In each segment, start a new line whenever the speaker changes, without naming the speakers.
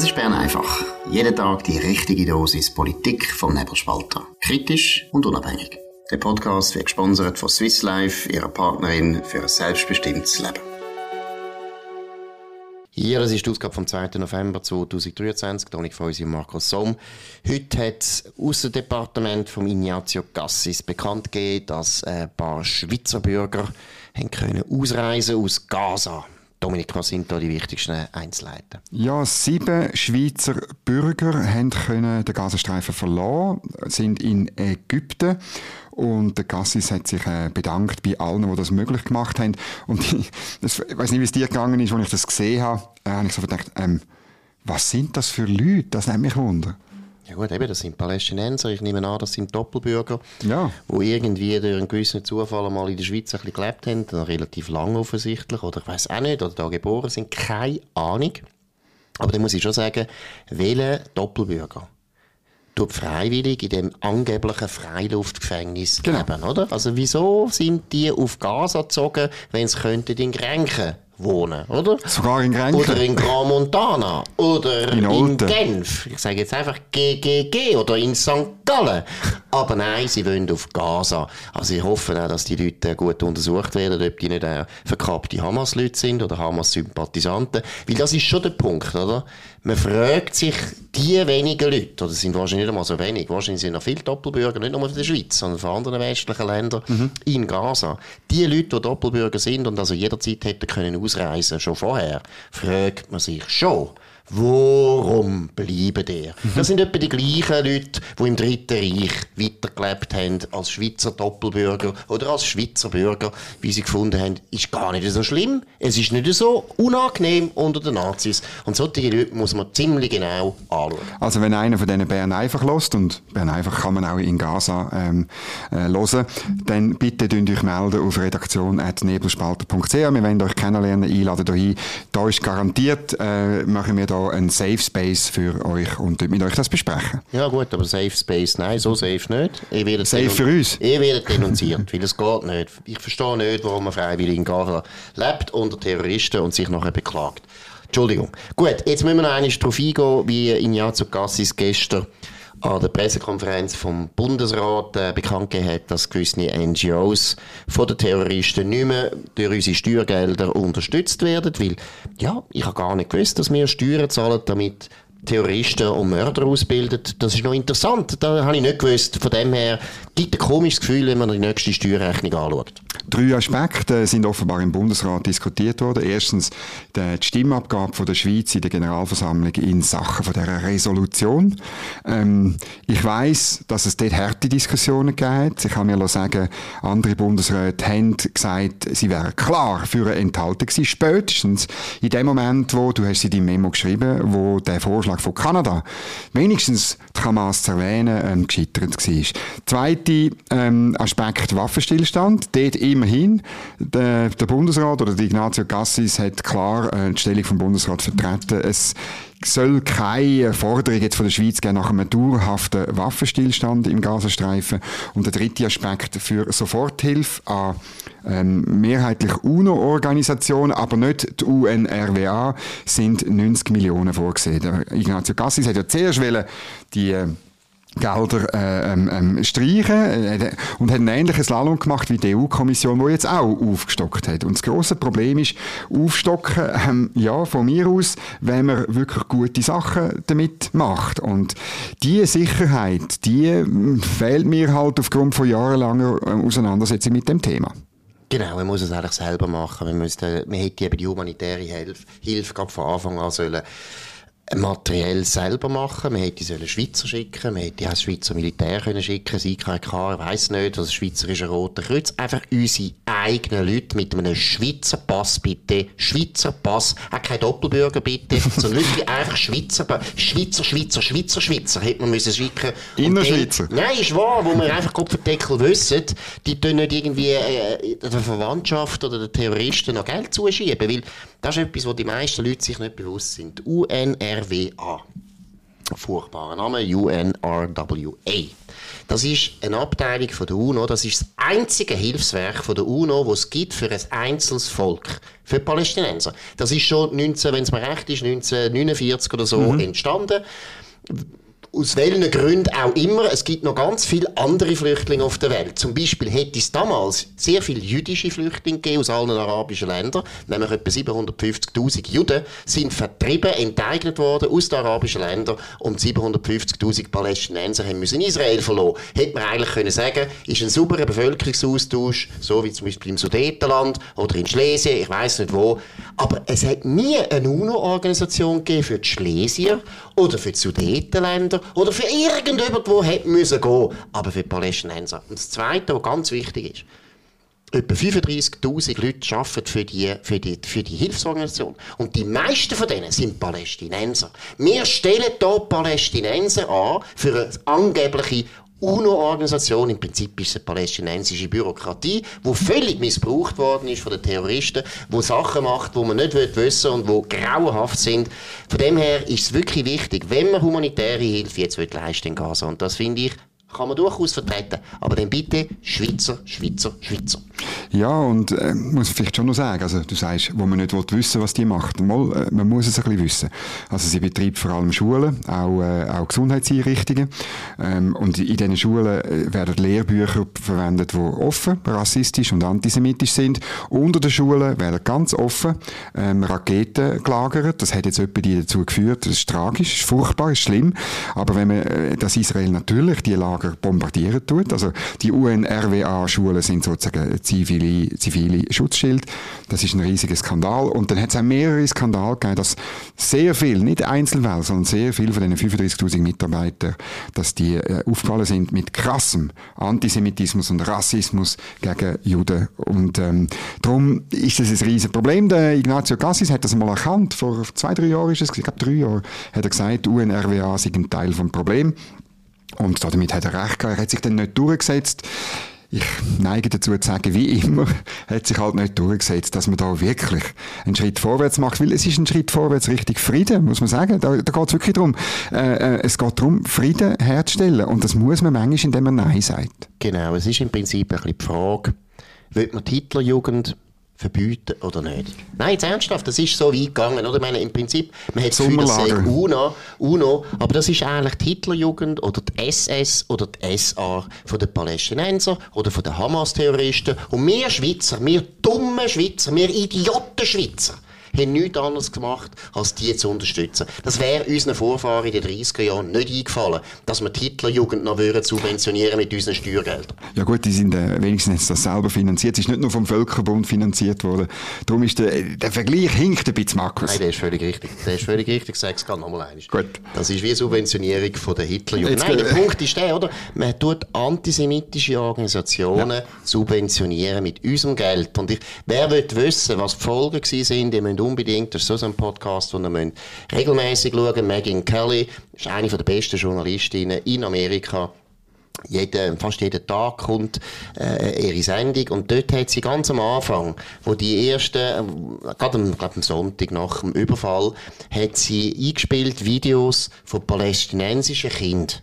Das ist Bern einfach. Jeden Tag die richtige Dosis Politik vom Nebelspalter. Kritisch und unabhängig. Der Podcast wird gesponsert von Swiss Life, ihrer Partnerin für ein selbstbestimmtes Leben. Hier, das ist die Ausgabe vom 2. November 2023, Toni von und Markus Somm. Heute hat das Aussendepartement von Ignazio Cassis bekannt gegeben, dass ein paar Schweizer Bürger können ausreisen aus Gaza. Dominik, was sind da die wichtigsten Einzelheiten?
Ja, sieben Schweizer Bürger haben den Gazastreifen verlassen, sind in Ägypten und der Cassis hat sich äh, bedankt bei allen, die das möglich gemacht haben. Und ich, das, ich weiß nicht, wie es dir gegangen ist, als ich das gesehen habe, äh, habe ich so gedacht, ähm, was sind das für Leute? Das nimmt mich wunder.
Ja gut, eben, das sind Palästinenser. Ich nehme an, das sind Doppelbürger,
ja.
die irgendwie durch einen gewissen Zufall mal in der Schweiz ein bisschen gelebt haben, dann relativ lang offensichtlich, oder ich weiß auch nicht, oder da geboren sind, keine Ahnung. Aber dann muss ich schon sagen, welcher Doppelbürger tut freiwillig in dem angeblichen Freiluftgefängnis genau. leben, oder? Also wieso sind die auf Gaza gezogen, wenn sie könnten in Grenchen wohnen, oder?
Sogar in Grenchen.
Oder in Grand Montana. Oder in, in Genf. Ich sage jetzt einfach GGG oder in St. Gallen. Aber nein, sie wollen auf Gaza. Also ich hoffe auch, dass die Leute gut untersucht werden, ob die nicht äh, verkappte Hamas-Leute sind oder Hamas-Sympathisanten. Weil das ist schon der Punkt, oder? Man fragt sich, die wenigen Leute, oder sind wahrscheinlich nicht einmal so wenig, wahrscheinlich sind noch viele Doppelbürger, nicht nur von der Schweiz, sondern von anderen westlichen Ländern mhm. in Gaza. Die Leute, die Doppelbürger sind und also jederzeit hätten können ausreisen, schon vorher, fragt man sich schon, Warum bleiben die? Das sind etwa die gleichen Leute, die im Dritten Reich weitergelebt haben als Schweizer Doppelbürger oder als Schweizer Bürger, wie sie gefunden haben, ist gar nicht so schlimm. Es ist nicht so unangenehm unter den Nazis. Und solche Leute muss man ziemlich genau anschauen.
Also wenn einer von denen Bern einfach lässt, und Bern einfach kann man auch in Gaza ähm, äh, hören, dann bitte dünnt euch melden auf redaktion.nebelspalter.ch. Wir wollen euch kennenlernen, einladen hier. Da ist garantiert, äh, machen wir da ein Safe Space für euch und mit euch das besprechen.
Ja gut, aber Safe Space, nein, so safe nicht.
Ich safe für uns?
Ich werde denunziert, weil es geht nicht. Ich verstehe nicht, warum man freiwillig in Gaza lebt unter Terroristen und sich nachher beklagt. Entschuldigung. Gut, jetzt müssen wir noch einmal darauf eingehen, wie Ignazio Cassis gestern an der Pressekonferenz vom Bundesrat äh, bekannt gegeben hat, dass gewisse NGOs von den Terroristen nicht mehr durch unsere Steuergelder unterstützt werden, weil, ja, ich habe gar nicht gewusst, dass wir Steuern zahlen, damit Terroristen und Mörder ausbildet. Das ist noch interessant. Da habe ich nicht gewusst. Von dem her gibt ein komisches Gefühl, wenn man die nächste Steuerrechnung anschaut.
Drei Aspekte sind offenbar im Bundesrat diskutiert worden. Erstens die Stimmabgabe der Schweiz in der Generalversammlung in Sachen von dieser Resolution. Ähm, ich weiß, dass es dort harte Diskussionen gibt. Ich kann mir sagen, andere Bundesräte haben gesagt, sie wären klar für eine Enthaltung gewesen. Spätestens in dem Moment, wo, du hast sie deinem Memo geschrieben, wo der Vorschlag Vorschlag von Kanada wenigstens die Hamas zu erwähnen, ähm, gescheitert war. Zweiter ähm, Aspekt Waffenstillstand. Dort immerhin, der, der Bundesrat oder die Ignazio Cassis hat klar äh, die Stellung vom Bundesrat vertreten. Es soll keine Forderung jetzt von der Schweiz geben nach einem dauerhaften Waffenstillstand im Gazastreifen. Und der dritte Aspekt für Soforthilfe an ähm, mehrheitlich UNO-Organisationen, aber nicht die UNRWA, sind 90 Millionen vorgesehen. Der Ignazio Cassis hat ja zuerst die äh, Gelder äh, ähm, ähm, streichen äh, und hat ein ähnliches Slalom gemacht wie die EU-Kommission, die jetzt auch aufgestockt hat. Und das große Problem ist, aufstocken, ähm, ja, von mir aus, wenn man wirklich gute Sachen damit macht. Und diese Sicherheit, die ähm, fehlt mir halt aufgrund von jahrelanger äh, Auseinandersetzung mit dem Thema.
Genau, man muss es eigentlich selber machen. Man, müsste, man hätte eben die humanitäre Hilfe, Hilfe gerade von Anfang an sollen materiell selber machen. Man hätte sollen Schweizer schicken, man hätte auch Schweizer Militär können schicken, das IKK, weiss nicht, was Schweizerische Rote Kreuz. Einfach unsere eigenen Leute mit einem Schweizer Pass, bitte. Schweizer Pass, auch kein Doppelbürger, bitte, sondern Leute, die einfach Schweizer, Schweizer, Schweizer, Schweizer, Schweizer, hätte man müssen schicken.
Innerschweizer?
Nein, ist wahr, wo wir einfach Kopfendeckel wissen, die tun nicht irgendwie äh, der Verwandtschaft oder den Terroristen noch Geld zuschieben, weil das ist etwas, wo die meisten Leute sich nicht bewusst sind. UNRWA. furchtbarer Name, UNRWA. Das ist eine Abteilung von der UNO, das ist das einzige Hilfswerk von der UNO, das es gibt für ein einzelnes Volk, für die Palästinenser. Das ist schon 19, wenn es mir recht ist, 1949 oder so mhm. entstanden aus welchen Gründen auch immer, es gibt noch ganz viele andere Flüchtlinge auf der Welt. Zum Beispiel hätte es damals sehr viele jüdische Flüchtlinge gegeben aus allen arabischen Ländern, nämlich etwa 750.000 Juden sind vertrieben, enteignet worden aus den arabischen Ländern und 750.000 Palästinenser haben müssen Israel verloren. Hätte man eigentlich können sagen, ist ein sauberer Bevölkerungsaustausch, so wie zum Beispiel im Sudetenland oder in Schlesien, ich weiß nicht wo, aber es hat nie eine UNO-Organisation gegeben für die Schlesier oder für die Sudetenländer oder für irgendjemand, der hätte müssen gehen. Aber für die Palästinenser. Und das Zweite, was ganz wichtig ist, Etwa 35.000 Leute arbeiten für die, für, die, für die Hilfsorganisation. Und die meisten von denen sind Palästinenser. Wir stellen hier Palästinenser an für eine angebliche UNO-Organisation, im Prinzip ist es eine palästinensische Bürokratie, die völlig missbraucht worden ist von den Terroristen, die Sachen macht, die man nicht wissen und die grauenhaft sind. Von dem her ist es wirklich wichtig, wenn man humanitäre Hilfe jetzt leisten in Gaza, und das finde ich kann man durchaus vertreten. Aber dann bitte Schweizer, Schweizer, Schweizer.
Ja, und äh, muss ich vielleicht schon noch sagen, also du sagst, wo man nicht will wissen was die macht. Mal, äh, man muss es ein bisschen wissen. Also sie betreibt vor allem Schulen, auch, äh, auch Gesundheitseinrichtungen. Ähm, und in diesen Schulen äh, werden Lehrbücher verwendet, die offen, rassistisch und antisemitisch sind. Unter den Schulen werden ganz offen ähm, Raketen gelagert. Das hat jetzt jemand dazu geführt. Das ist tragisch, ist furchtbar, ist schlimm. Aber wenn man äh, das Israel natürlich die Lager Lager bombardieren tut. Also die UNRWA-Schulen sind sozusagen zivile, zivile Schutzschild. Das ist ein riesiger Skandal. Und dann hat es auch mehrere Skandale gegeben, dass sehr viel, nicht Einzelfälle, sondern sehr viele von diesen 35.000 Mitarbeitern, dass die äh, aufgefallen sind mit krassem Antisemitismus und Rassismus gegen Juden. Und ähm, darum ist das ein riesiges Problem. Der Ignazio Cassis hat das mal erkannt. Vor zwei, drei Jahren ist es, ich glaube drei Jahre, hat er gesagt, UNRWA sei ein Teil vom Problem. Und damit hat er recht gehabt. Er hat sich dann nicht durchgesetzt. Ich neige dazu zu sagen, wie immer, hat sich halt nicht durchgesetzt, dass man da wirklich einen Schritt vorwärts macht. Weil es ist ein Schritt vorwärts richtig Frieden, muss man sagen. Da, da geht es wirklich darum. Äh, äh, es geht darum, Frieden herzustellen. Und das muss man manchmal, indem man Nein sagt.
Genau, es ist im Prinzip ein bisschen die Frage, wird man die Hitlerjugend verbieten oder nicht. Nein, jetzt ernsthaft, das ist so weit gegangen, oder? Ich meine, im Prinzip, man hat das Gefühl, das sei UNO, UNO, aber das ist eigentlich die Hitlerjugend oder die SS oder die SA von den Palästinenser oder von den Hamas-Terroristen. Und wir Schweizer, wir dumme Schweizer, wir Idioten Schweizer, haben nichts anderes gemacht, als die zu unterstützen. Das wäre unseren Vorfahren in den 30er Jahren nicht eingefallen, dass wir die Hitlerjugend noch würden subventionieren mit unseren Steuergeldern.
Ja gut, die sind äh, wenigstens das selber finanziert. Es ist nicht nur vom Völkerbund finanziert worden. Darum ist der, der Vergleich hinkt ein bisschen, Markus.
Nein, der ist völlig richtig. Der ist völlig richtig. Ich sage es gerade nochmal einmal. Gut. Das ist wie Subventionierung von der Hitlerjugend. Nein, der Punkt ist der, oder? Man tut antisemitische Organisationen ja. subventionieren mit unserem Geld. Und ich, wer will wissen, was die Folgen die müssen unbedingt, das ist so ein Podcast, den ihr regelmäßig schauen Megan Kelly ist eine der besten Journalistinnen in Amerika. Jeden, fast jeden Tag kommt äh, ihre Sendung und dort hat sie ganz am Anfang, wo die ersten, äh, gerade am, glaub, am Sonntag nach dem Überfall, hat sie eingespielt Videos von palästinensischen Kindern,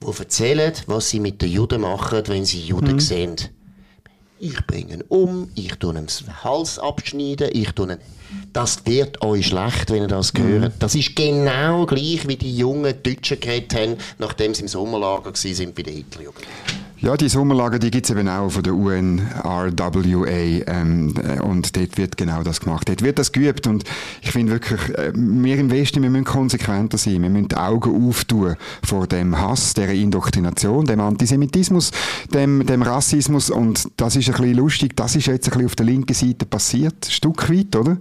die erzählen, was sie mit den Juden machen, wenn sie Juden mhm. sehen. Ich bringe ihn um, ich tue ihm den Hals abschneiden, ich tue ihn das wird euch schlecht, wenn ihr das gehört. Mhm. Das ist genau gleich, wie die jungen Deutschen geredet haben, nachdem sie im Sommerlager waren bei der Hitlerjugend.
Ja, die Sommerlager, die gibt's eben auch von der UNRWA ähm, äh, und dort wird genau das gemacht. Dort wird das geübt und ich finde wirklich, äh, wir im Westen, wir müssen konsequenter sein. Wir müssen die Augen auftun vor dem Hass, der Indoktrination, dem Antisemitismus, dem, dem Rassismus und das ist ein bisschen lustig, das ist jetzt ein bisschen auf der linken Seite passiert, ein Stück weit, oder?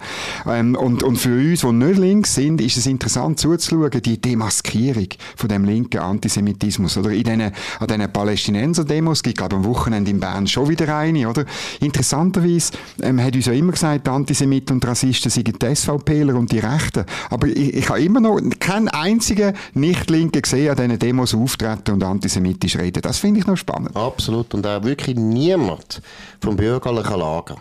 Ähm, und, und für uns, die nicht links sind, ist es interessant zuzuschauen, die Demaskierung von dem linken Antisemitismus, oder? In den, an diesen Palästinenser Demos. Es gibt, glaube ich, am Wochenende in Bern schon wieder eine, oder? Interessanterweise ähm, hat uns ja immer gesagt, Antisemiten und Rassisten seien die SVPler und die Rechten. Aber ich, ich habe immer noch keinen einzigen Nicht-Linken gesehen, an diesen Demos auftreten und antisemitisch reden. Das finde ich noch spannend.
Absolut. Und auch wirklich niemand vom bürgerlichen Lager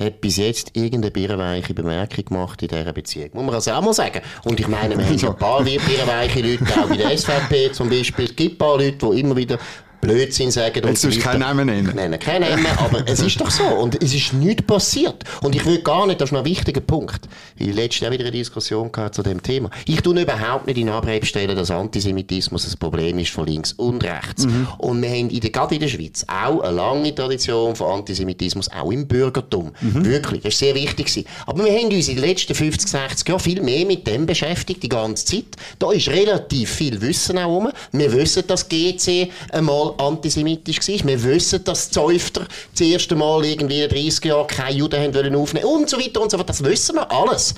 hat bis jetzt irgendeine birrenweiche Bemerkung gemacht in dieser Beziehung. Muss man also auch mal sagen. Und ich meine, wir haben ja ein paar birrenweiche Leute, auch bei der SVP zum Beispiel. Es gibt ein paar Leute, die immer wieder Blödsinn sagen.
Jetzt sollst du keinen Namen nennen.
Nenne keinen Namen, aber es ist doch so. Und es ist nichts passiert. Und ich will gar nicht, das ist noch ein wichtiger Punkt. Ich letztes Jahr wieder eine Diskussion gehabt zu dem Thema. Ich tue überhaupt nicht in Abrede stellen, dass Antisemitismus ein Problem ist von links und rechts. Mhm. Und wir haben in der, gerade in der Schweiz auch eine lange Tradition von Antisemitismus, auch im Bürgertum. Mhm. Wirklich. Das ist sehr wichtig gewesen. Aber wir haben uns in den letzten 50, 60 Jahren viel mehr mit dem beschäftigt, die ganze Zeit. Da ist relativ viel Wissen auch rum. Wir wissen, dass GC einmal antisemitisch war. Wir wissen, dass Zäufter das erste Mal irgendwie in 30 Jahren keine Juden haben wollen aufnehmen und so weiter und so fort. Das wissen wir alles.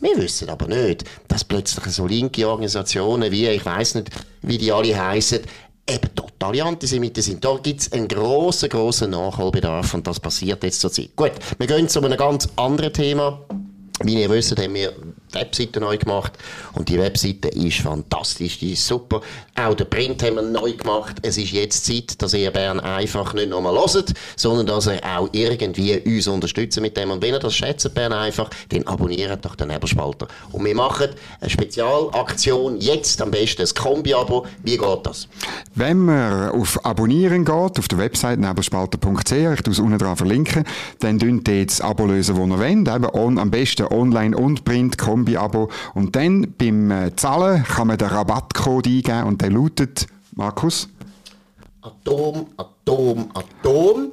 Wir wissen aber nicht, dass plötzlich so linke Organisationen wie, ich weiß nicht, wie die alle heißen, eben totale Antisemiten sind. Da gibt es einen grossen, grossen Nachholbedarf und das passiert jetzt zur Zeit. Gut, wir gehen zu einem ganz anderen Thema. Wie ihr wisst, haben wir Webseite neu gemacht und die Webseite ist fantastisch, die ist super. Auch den Print haben wir neu gemacht. Es ist jetzt Zeit, dass ihr Bern einfach nicht nochmal hört, sondern dass ihr auch irgendwie uns unterstützt mit dem. Und wenn ihr das schätzt, Bern einfach, dann abonniert doch den Nebelspalter. Und wir machen eine Spezialaktion jetzt am besten ein Kombi-Abo. Wie geht das?
Wenn man auf Abonnieren geht, auf der Website nebelspalter.ch, ich tue es unten dran verlinken, dann dünnt ihr das Abo lösen, wo ihr wollt. Eben on, am besten online und Print, Kombi-Abo. Und dann beim äh, Zahlen kann man den Rabattcode eingeben und der lautet, Markus?
Atom, Atom, Atom.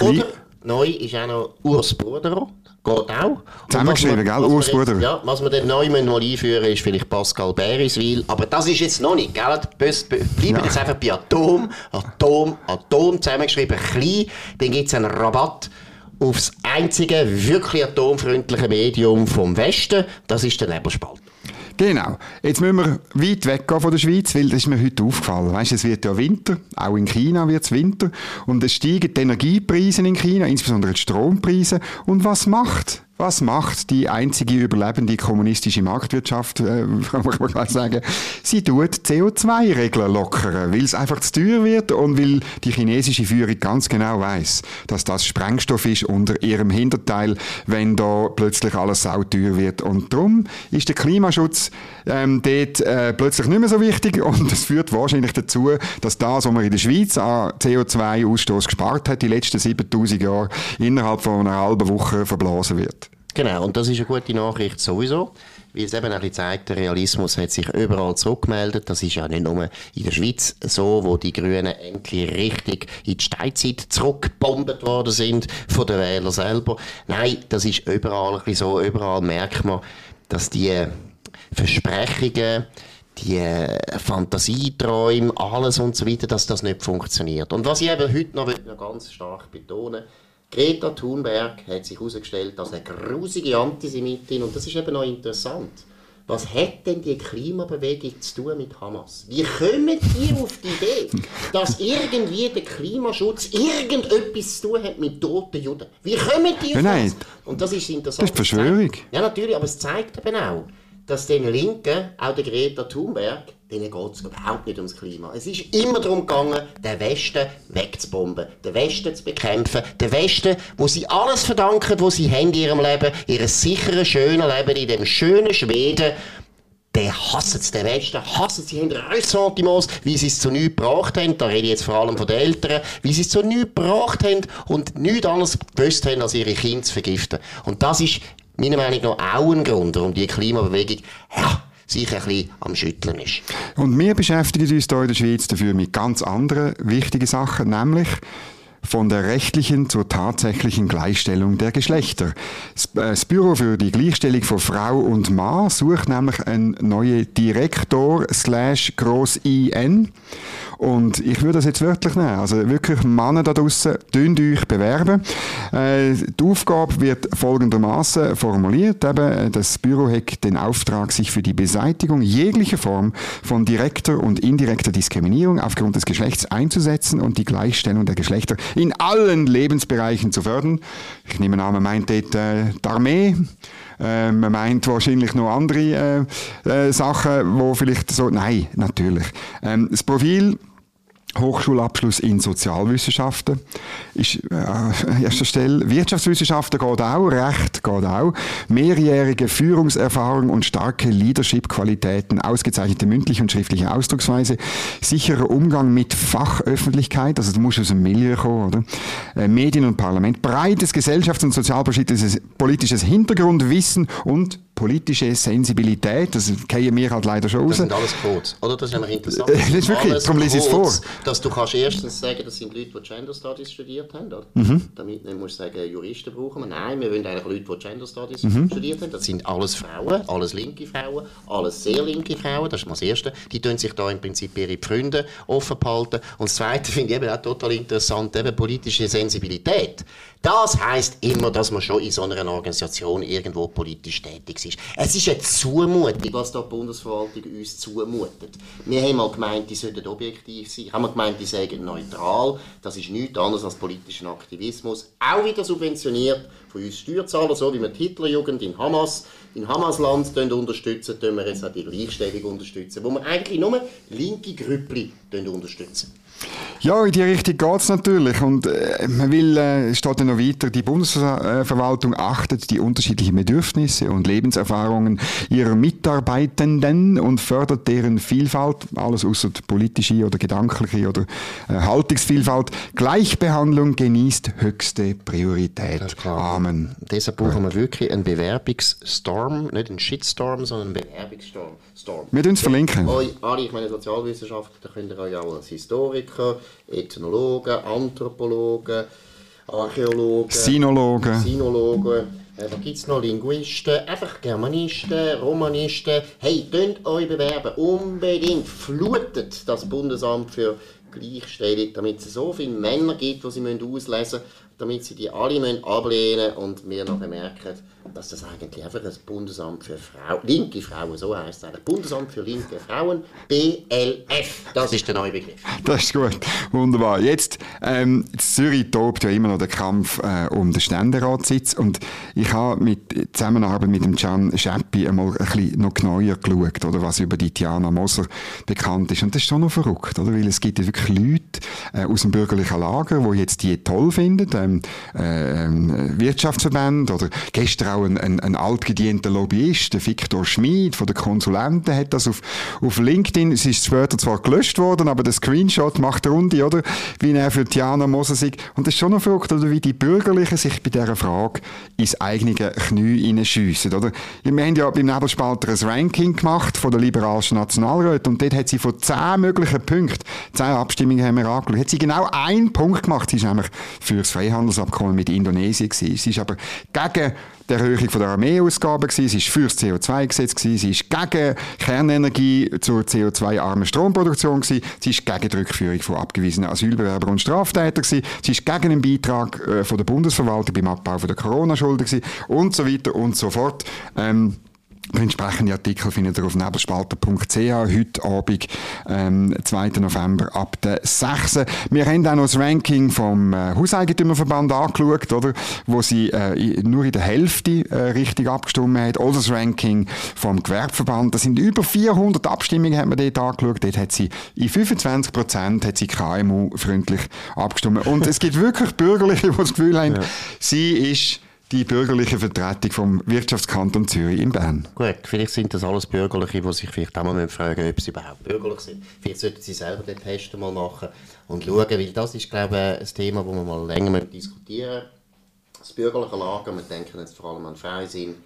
Oder neu ist auch noch Urs Bruder. Geht auch.
Zusammengeschrieben, gell? Urs Bruder.
Ja, was wir dann neu mal einführen ist vielleicht Pascal Beriswil. Aber das ist jetzt noch nicht, gell? Bleiben ja. jetzt einfach bei Atom, Atom, Atom zusammengeschrieben, klein. Dann gibt es einen Rabatt aufs einzige wirklich atomfreundliche Medium vom Westen, das ist der Nebelspalt.
Genau. Jetzt müssen wir weit weggehen von der Schweiz, weil das ist mir heute aufgefallen. Weißt, es wird ja Winter, auch in China wird es Winter und es steigen die Energiepreise in China, insbesondere die Strompreise. Und was macht was macht die einzige überlebende kommunistische Marktwirtschaft, äh, muss man mal sagen? Sie tut CO2-Regeln lockern, weil es einfach zu teuer wird und weil die chinesische Führung ganz genau weiß, dass das Sprengstoff ist unter ihrem Hinterteil, wenn da plötzlich alles sauteuer wird. Und darum ist der Klimaschutz ähm, dort äh, plötzlich nicht mehr so wichtig und das führt wahrscheinlich dazu, dass das, was man in der Schweiz an CO2-Ausstoß gespart hat, die letzten 7000 Jahre, innerhalb von einer halben Woche verblasen wird.
Genau, und das ist eine gute Nachricht sowieso, weil es eben auch zeigt, der Realismus hat sich überall zurückgemeldet. Das ist ja nicht nur in der Schweiz so, wo die Grünen endlich richtig in die Steinzeit zurückgebombt worden sind von den Wählern selber. Nein, das ist überall ein bisschen so. Überall merkt man, dass die Versprechungen, die Fantasieträume, alles und so weiter, dass das nicht funktioniert. Und was ich eben heute noch ganz stark betonen will, Greta Thunberg hat sich herausgestellt als eine grusige Antisemitin und das ist eben noch interessant. Was hat denn die Klimabewegung zu tun mit Hamas? Wie kommen die auf die Idee, dass irgendwie der Klimaschutz irgendetwas zu tun hat mit toten Juden? Wie kommen die auf
das?
Und das ist interessant.
Das ist Verschwörung.
Ja, natürlich, aber es zeigt eben auch, dass den Linken, auch der Greta Thunberg, denen geht es überhaupt nicht ums Klima. Es ist immer darum gegangen, den Westen wegzubomben, den Westen zu bekämpfen, den Westen, wo sie alles verdanken, was sie haben in ihrem Leben, ihr sicheren, schönen Leben in dem schönen Schweden, der hassen es, den Westen hassen sie, haben Ressentiments, wie sie es zu nichts gebracht haben, da rede ich jetzt vor allem von den Eltern, wie sie es zu nichts gebracht haben und nichts anderes gewusst haben, als ihre Kinder zu vergiften. Und das ist meiner Meinung nach auch ein Grund, warum die Klimabewegung ja, sich ein bisschen am Schütteln ist.
Und wir beschäftigen uns hier in der Schweiz dafür mit ganz anderen wichtigen Sachen, nämlich von der rechtlichen zur tatsächlichen Gleichstellung der Geschlechter. Das Büro für die Gleichstellung von Frau und Mann sucht nämlich einen neuen Direktor slash Gross IN. Und ich würde das jetzt wörtlich nehmen. Also wirklich Männer da draussen, dünnt euch bewerben. Äh, die Aufgabe wird folgendermaßen formuliert. Eben, das Büro hat den Auftrag, sich für die Beseitigung jeglicher Form von direkter und indirekter Diskriminierung aufgrund des Geschlechts einzusetzen und die Gleichstellung der Geschlechter in allen Lebensbereichen zu fördern. Ich nehme an, man meint dort äh, die Armee. Äh, man meint wahrscheinlich noch andere äh, äh, Sachen, wo vielleicht so, nein, natürlich. Ähm, das Profil Hochschulabschluss in Sozialwissenschaften ist äh, an erster Stelle. Wirtschaftswissenschaften geht auch, Recht geht auch. Mehrjährige Führungserfahrung und starke Leadership-Qualitäten, ausgezeichnete mündliche und schriftliche Ausdrucksweise, sicherer Umgang mit Fachöffentlichkeit, also du musst aus dem Milieu kommen, oder? Äh, Medien und Parlament, breites gesellschafts- und sozialpolitisches Hintergrundwissen und politische Sensibilität, das kennen wir halt leider schon
raus. Das sind alles Codes, oder? Das ist nämlich interessant.
Das ist wirklich, darum lese ich es vor.
Dass du kannst erstens sagen, das sind Leute, die Gender Studies studiert haben, oder? Mhm. Damit nicht musst du sagen, Juristen brauchen wir. Nein, wir wollen eigentlich Leute, die Gender Studies mhm. studiert haben. Das sind alles Frauen, alles linke Frauen, alles sehr linke Frauen, das ist mal das Erste. Die tun sich da im Prinzip ihre Freunde offen behalten. Und das Zweite finde ich eben auch total interessant, eben politische Sensibilität. Das heißt immer, dass man schon in so einer Organisation irgendwo politisch tätig ist. Es ist eine Zumutung, was da die Bundesverwaltung uns zumutet. Wir haben mal gemeint, die sollten objektiv sein. Haben wir gemeint, die seien neutral. Das ist nichts anderes als politischen Aktivismus. Auch wieder subventioniert von uns Steuerzahlern, so wie wir die Hitlerjugend in Hamas, in Hamasland unterstützen, tun wir jetzt auch die Gleichstellung unterstützen, wo wir eigentlich nur linke Grüppli unterstützen.
Ja, in die Richtung geht es natürlich. Und äh, man will, äh, steht noch weiter, die Bundesverwaltung achtet die unterschiedlichen Bedürfnisse und Lebenserfahrungen ihrer Mitarbeitenden und fördert deren Vielfalt, alles außer politische oder gedankliche oder äh, Haltungsvielfalt. Gleichbehandlung genießt höchste Priorität.
Amen. Deshalb brauchen wir wirklich einen Bewerbungsstorm, nicht einen Shitstorm, sondern einen Bewerbungsstorm.
Wir uns verlinken.
Euch alle, ich meine Sozialwissenschaftler, da könnt ihr euch auch als Historiker, Ethnologen, Anthropologen, Archäologen,
Sinologen,
Sinologen äh, da gibt es noch Linguisten, einfach Germanisten, Romanisten. Hey, könnt euch bewerben, unbedingt. Flutet das Bundesamt für Gleichstellung, damit es so viele Männer gibt, die sie auslesen müssen, damit sie die alle ablehnen müssen und wir noch merken, dass das eigentlich einfach ein Bundesamt für Frauen, linke Frauen, so heißt es Bundesamt für linke Frauen, BLF, das ist der neue Begriff.
Das ist gut, wunderbar. Jetzt, ähm, Zürich tobt ja immer noch der Kampf äh, um den Ständeratssitz. Und ich habe mit Zusammenarbeit mit dem Can Scheppi einmal ein bisschen noch genauer geschaut, oder, was über die Tiana Moser bekannt ist. Und das ist schon noch verrückt, oder, weil es gibt ja wirklich Leute äh, aus dem bürgerlichen Lager, die jetzt die toll finden, ähm, äh, Wirtschaftsverbände oder gestern auch ein, ein, ein altgedienter Lobbyist, der Viktor Schmid von den Konsulenten, hat das auf, auf LinkedIn, es ist später zwar gelöscht worden, aber der Screenshot macht Runde, oder? Wie er für Tiana Moser sagt. Und das ist schon noch verrückt, oder? Wie die Bürgerlichen sich bei dieser Frage ins eigene Knie hineinschiessen, oder? Wir haben ja beim Nebelspalter ein Ranking gemacht von der liberalischen Nationalräten und dort hat sie von zehn möglichen Punkten, zehn Abstimmungen haben wir angeschaut, hat sie genau einen Punkt gemacht. Sie ist nämlich für das Freihandelsabkommen mit Indonesien gewesen. Sie ist aber gegen die Erhöhung der Armeeausgaben sie ist für das CO2-Gesetz gewesen, sie ist gegen Kernenergie zur CO2-armen Stromproduktion sie ist gegen die Rückführung von abgewiesenen Asylbewerbern und Straftätern sie ist gegen den Beitrag äh, von der Bundesverwaltung beim Abbau von der Corona-Schulden und so weiter und so fort. Ähm, Entsprechende Artikel findet ihr auf nebelspalter.ch heute Abend, ähm, 2. November ab der 6. Wir haben auch noch das Ranking vom äh, Hauseigentümerverband angeschaut, oder? wo sie äh, nur in der Hälfte äh, richtig abgestimmt hat. Oder das Ranking vom Gewerbeverband. Das sind über 400 Abstimmungen, haben wir dort angeschaut. Dort hat sie in 25 Prozent hat sie KMU-freundlich abgestimmt. Und es gibt wirklich Bürgerliche, die das Gefühl haben, ja. sie ist die bürgerliche Vertretung vom Wirtschaftskanton Zürich in Bern.
Gut, vielleicht sind das alles Bürgerliche, die sich vielleicht auch mal fragen ob sie überhaupt bürgerlich sind. Vielleicht sollten sie selber den Test mal machen und schauen, weil das ist, glaube ich, ein Thema, das wir mal länger diskutieren. Das bürgerliche Lager, wir denken jetzt vor allem an Freisinn,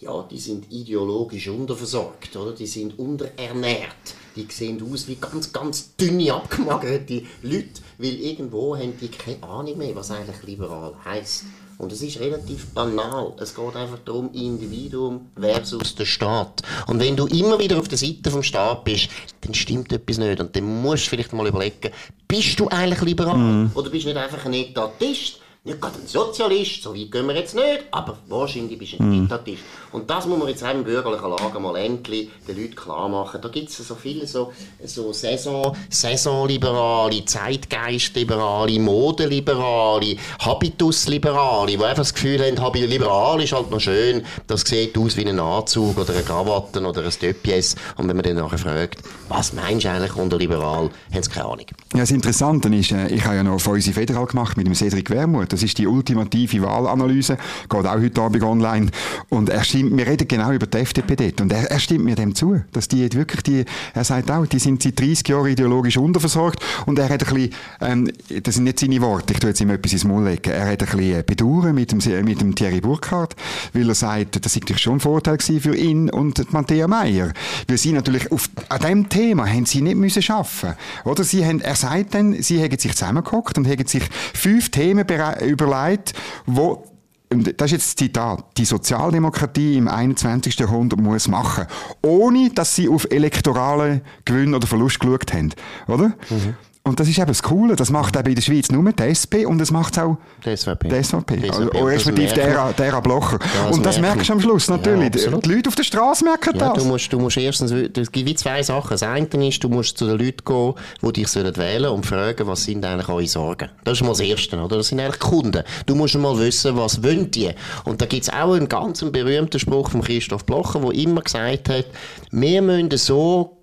ja, die sind ideologisch unterversorgt, oder? Die sind unterernährt. Die sehen aus wie ganz, ganz dünne, abgemagerte Leute, weil irgendwo haben die keine Ahnung mehr, was eigentlich liberal heisst. Und es ist relativ banal. Es geht einfach darum, Individuum versus der Staat. Und wenn du immer wieder auf der Seite vom Staat bist, dann stimmt etwas nicht. Und dann musst du vielleicht mal überlegen, bist du eigentlich liberal? Mm. Oder bist du nicht einfach ein Etatist? Nicht gerade ein Sozialist, so weit gehen wir jetzt nicht, aber wahrscheinlich bist du ein mhm. Diktatist. Und das muss man jetzt auch im bürgerlichen Lager mal endlich den Leuten klar machen. Da gibt es so viele so, so Saison, Saisonliberale, Zeitgeistliberale, Modeliberale, Habitusliberale, die einfach das Gefühl haben, liberal ist halt noch schön, das sieht aus wie ein Anzug oder eine Krawatte oder ein Döpjes. Und wenn man dann nachher fragt, was meinst du eigentlich unter liberal, haben sie keine Ahnung.
Ja, das Interessante ist, äh, ich habe ja noch Feusi Federal gemacht mit dem Cedric Wermuth. Das ist die ultimative Wahlanalyse. Geht auch heute Abend online. Und er stimmt, wir reden genau über die FDP dort. Und er, er stimmt mir dem zu. Dass die wirklich die, er sagt auch, die sind seit 30 Jahren ideologisch unterversorgt. Und er hat ein bisschen, ähm, das sind nicht seine Worte, ich tue jetzt ihm etwas ins Maul legen. Er hat ein bisschen äh, bedauern mit dem, mit dem Thierry Burkhardt, weil er sagt, das ist schon ein Vorteil für ihn und Matthäa Meier. Weil sie natürlich auf, an diesem Thema haben sie nicht müssen schaffen. Oder sie haben, er sagt dann, sie haben sich zusammengehockt und haben sich fünf Themen überlegt, wo das ist jetzt das Zitat, die Sozialdemokratie im 21. Jahrhundert muss machen, ohne dass sie auf elektorale Gewinn oder Verlust geschaut haben, oder? Mhm. Und das ist eben das Coole, das macht eben in der Schweiz nur die SP und das macht auch
die SVP.
Die SVP. Die SVP. Also, respektive der, der Blocher. Ja, und das merkst du am Schluss natürlich. Ja, die Leute auf der Straße merken ja,
das. Du musst, du musst erstens, es gibt wie zwei Sachen. Das eine ist, du musst zu den Leuten gehen, die dich sollen wählen und fragen, was sind eigentlich eure Sorgen. Das ist mal das Erste, oder? Das sind eigentlich Kunden. Du musst mal wissen, was wollen die. Und da gibt es auch einen ganz berühmten Spruch von Christoph Blocher, der immer gesagt hat, wir müssen so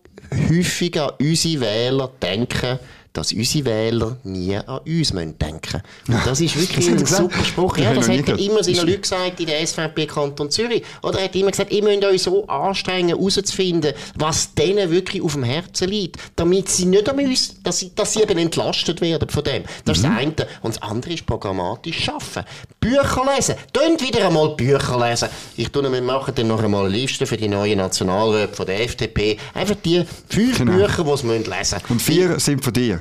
häufig an unsere Wähler denken, dass unsere Wähler nie an uns denken müssen. Und das ist wirklich ein super Spruch. Ja, das hat er immer seinen Leuten gesagt in der SVP Kanton Zürich. Oder er hat immer gesagt, ihr müsst euch so anstrengen, herauszufinden, was denen wirklich auf dem Herzen liegt, damit sie nicht an uns, dass sie, dass sie eben entlastet werden von dem. Das ist mhm. das eine. Und das andere ist programmatisch arbeiten. Bücher lesen. Tönt wieder einmal Bücher lesen. Ich tue, wir machen dann noch einmal eine Liste für die neuen Nationalräte von der FDP. Einfach die fünf genau. Bücher, die sie lesen müssen.
Und vier sind von dir.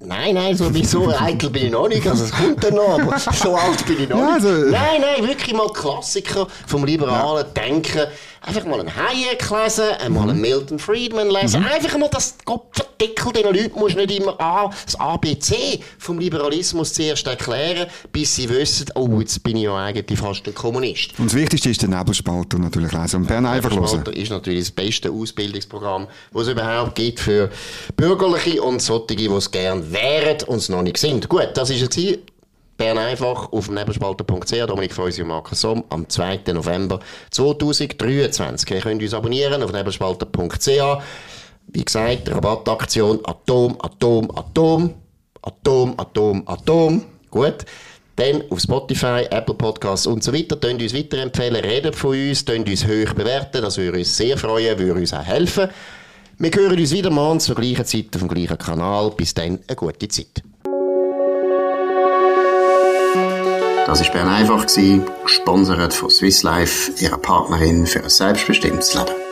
Nein, nein, so, so eitel bin ich noch nicht, also es kommt dann noch, aber so alt bin ich noch ja, also, nicht. Nein, nein, wirklich mal Klassiker vom liberalen ja. Denken. Einfach mal einen Hayek lesen, einmal mhm. einen Milton Friedman lesen, mhm. einfach mal das Kopfverdeckel den Leuten musst nicht immer A, das ABC vom Liberalismus zuerst erklären, bis sie wissen, oh, jetzt bin ich ja eigentlich fast ein Kommunist.
Und das Wichtigste ist der Nebelspalter natürlich lesen und Bern einfach hören.
Ist natürlich das beste Ausbildungsprogramm, das es überhaupt gibt für Bürgerliche und solche, die es gerne wären und es noch nicht sind. Gut, das war es. Bern einfach auf nebenspalter.ch, Dominik Feusi und Markus Somm, am 2. November 2023. Ihr könnt uns abonnieren auf nebenspalter.ch. Wie gesagt, Rabattaktion Atom, Atom, Atom, Atom, Atom, Atom. Gut. Dann auf Spotify, Apple Podcasts und so weiter. Könnt uns weiterempfehlen, redet von uns, könnt uns hoch bewerten. Das würde uns sehr freuen, würde uns auch helfen. Wir hören uns wieder morgen zur gleichen Zeit auf dem gleichen Kanal. Bis dann, eine gute Zeit. Das war Bern einfach, gesponsert von Swiss Life, ihrer Partnerin für ein selbstbestimmtes Leben.